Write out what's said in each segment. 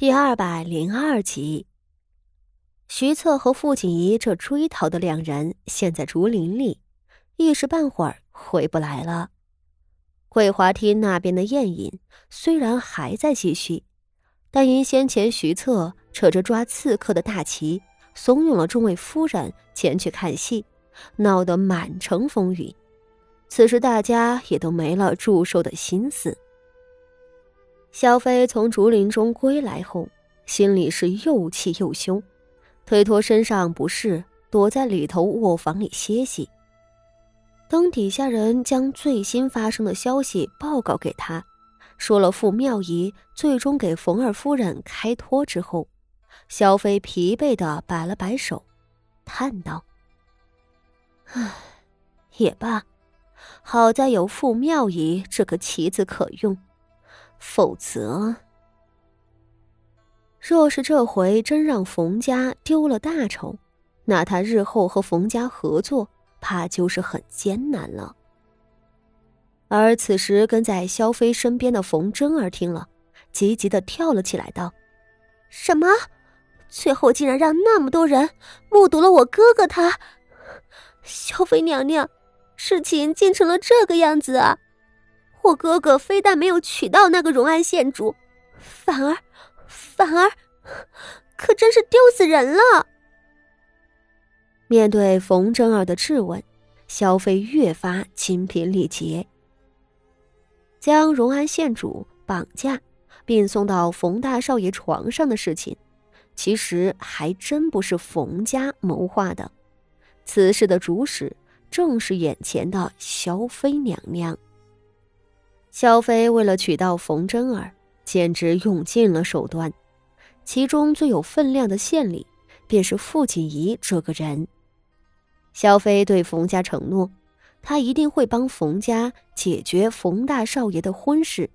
第二百零二集，徐策和傅锦仪这追逃的两人，现在竹林里，一时半会儿回不来了。桂华厅那边的宴饮虽然还在继续，但因先前徐策扯着抓刺客的大旗，怂恿了众位夫人前去看戏，闹得满城风雨。此时大家也都没了祝寿的心思。萧飞从竹林中归来后，心里是又气又凶，推脱身上不适，躲在里头卧房里歇息。等底下人将最新发生的消息报告给他，说了傅妙仪最终给冯二夫人开脱之后，萧飞疲惫的摆了摆手，叹道：“唉，也罢，好在有傅妙仪这个棋子可用。”否则，若是这回真让冯家丢了大丑，那他日后和冯家合作，怕就是很艰难了。而此时跟在萧飞身边的冯真儿听了，急急的跳了起来，道：“什么？最后竟然让那么多人目睹了我哥哥他？萧妃娘娘，事情竟成了这个样子啊！”我哥哥非但没有娶到那个荣安县主，反而，反而，可真是丢死人了。面对冯真儿的质问，萧飞越发精疲力竭。将荣安县主绑架并送到冯大少爷床上的事情，其实还真不是冯家谋划的。此事的主使正是眼前的萧妃娘娘。萧飞为了娶到冯真儿，简直用尽了手段。其中最有分量的献礼，便是傅锦仪这个人。萧飞对冯家承诺，他一定会帮冯家解决冯大少爷的婚事，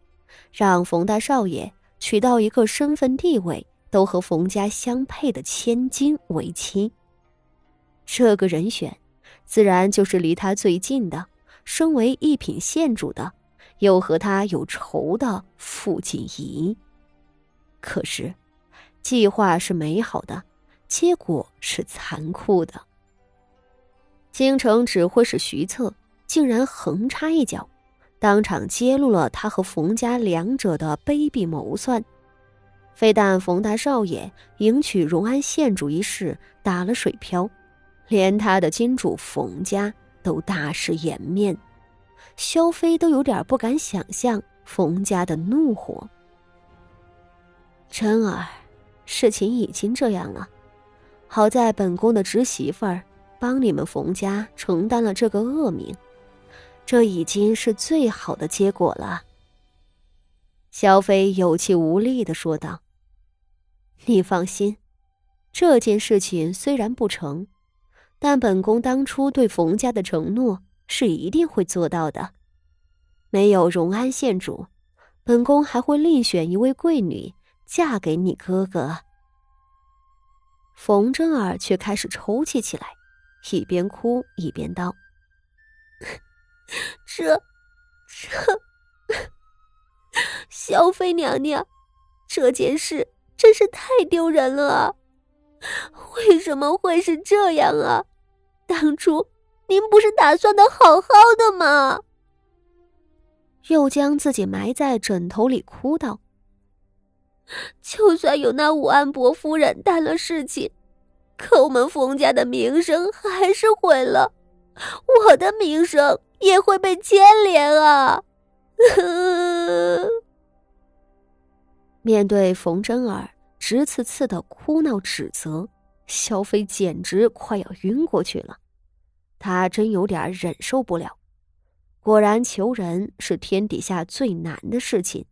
让冯大少爷娶到一个身份地位都和冯家相配的千金为妻。这个人选，自然就是离他最近的，身为一品县主的。又和他有仇的傅锦仪。可是，计划是美好的，结果是残酷的。京城指挥使徐策竟然横插一脚，当场揭露了他和冯家两者的卑鄙谋算。非但冯大少爷迎娶荣安县主一事打了水漂，连他的金主冯家都大失颜面。萧飞都有点不敢想象冯家的怒火。真儿，事情已经这样了，好在本宫的侄媳妇儿帮你们冯家承担了这个恶名，这已经是最好的结果了。萧飞有气无力的说道：“你放心，这件事情虽然不成，但本宫当初对冯家的承诺。”是一定会做到的。没有荣安县主，本宫还会另选一位贵女嫁给你哥哥。冯真儿却开始抽泣起来，一边哭一边道：“这，这，萧妃娘娘，这件事真是太丢人了啊！为什么会是这样啊？当初……”您不是打算的好好的吗？又将自己埋在枕头里哭道：“就算有那武安伯夫人担了事情，可我们冯家的名声还是毁了，我的名声也会被牵连啊！” 面对冯真儿直刺刺的哭闹指责，萧飞简直快要晕过去了。他真有点忍受不了。果然，求人是天底下最难的事情。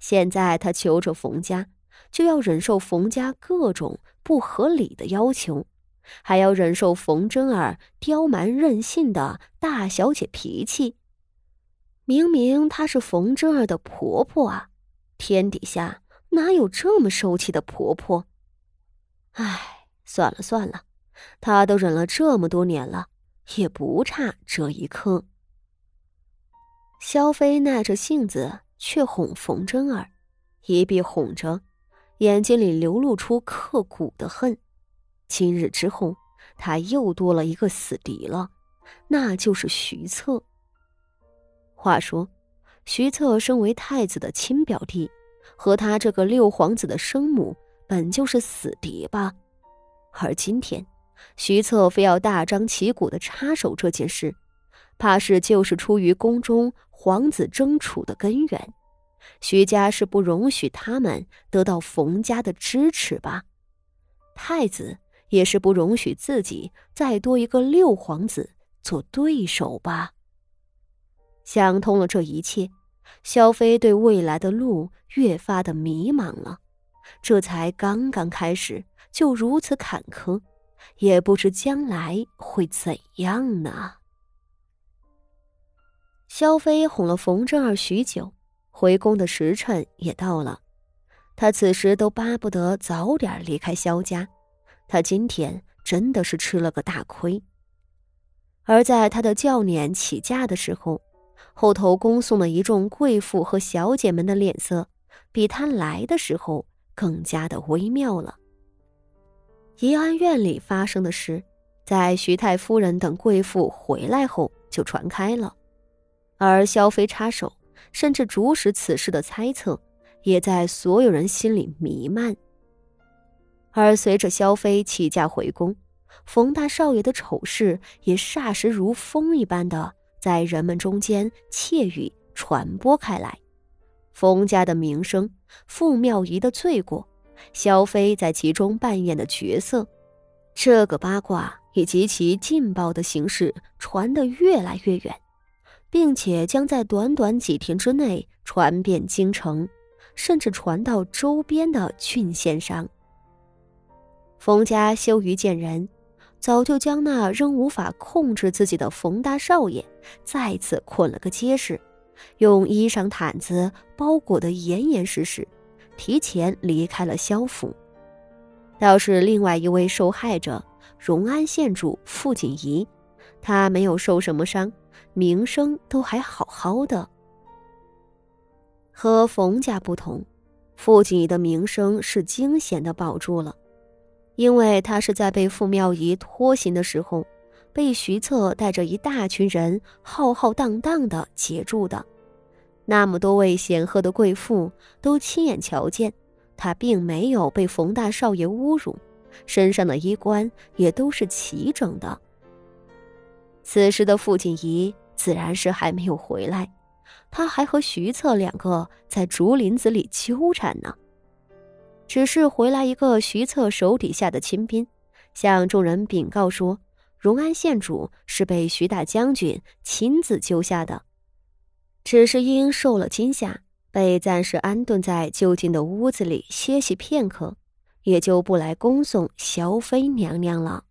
现在他求着冯家，就要忍受冯家各种不合理的要求，还要忍受冯真儿刁蛮任性的大小姐脾气。明明她是冯真儿的婆婆啊，天底下哪有这么受气的婆婆？唉，算了算了，她都忍了这么多年了。也不差这一刻。萧飞耐着性子去哄冯真儿，一边哄着，眼睛里流露出刻骨的恨。今日之后，他又多了一个死敌了，那就是徐策。话说，徐策身为太子的亲表弟，和他这个六皇子的生母本就是死敌吧？而今天，徐策非要大张旗鼓的插手这件事，怕是就是出于宫中皇子争储的根源。徐家是不容许他们得到冯家的支持吧？太子也是不容许自己再多一个六皇子做对手吧？想通了这一切，萧妃对未来的路越发的迷茫了。这才刚刚开始，就如此坎坷，也不知将来会怎样呢？萧飞哄了冯正儿许久。回宫的时辰也到了，他此时都巴不得早点离开萧家。他今天真的是吃了个大亏。而在他的轿辇起驾的时候，后头恭送的一众贵妇和小姐们的脸色，比他来的时候更加的微妙了。怡安院里发生的事，在徐太夫人等贵妇回来后就传开了，而萧妃插手。甚至主使此事的猜测，也在所有人心里弥漫。而随着萧妃起驾回宫，冯大少爷的丑事也霎时如风一般的在人们中间窃语传播开来。冯家的名声、傅妙仪的罪过、萧妃在其中扮演的角色，这个八卦以及其劲爆的形式传得越来越远。并且将在短短几天之内传遍京城，甚至传到周边的郡县上。冯家羞于见人，早就将那仍无法控制自己的冯大少爷再次捆了个结实，用衣裳毯子包裹得严严实实，提前离开了萧府。倒是另外一位受害者荣安县主傅锦仪，她没有受什么伤。名声都还好好的，和冯家不同，傅锦仪的名声是惊险的保住了，因为他是在被傅妙仪拖行的时候，被徐策带着一大群人浩浩荡荡的截住的。那么多位显赫的贵妇都亲眼瞧见，他并没有被冯大少爷侮辱，身上的衣冠也都是齐整的。此时的傅锦仪。自然是还没有回来，他还和徐策两个在竹林子里纠缠呢。只是回来一个徐策手底下的亲兵，向众人禀告说，荣安县主是被徐大将军亲自救下的，只是因受了惊吓，被暂时安顿在就近的屋子里歇息片刻，也就不来恭送萧妃娘娘了。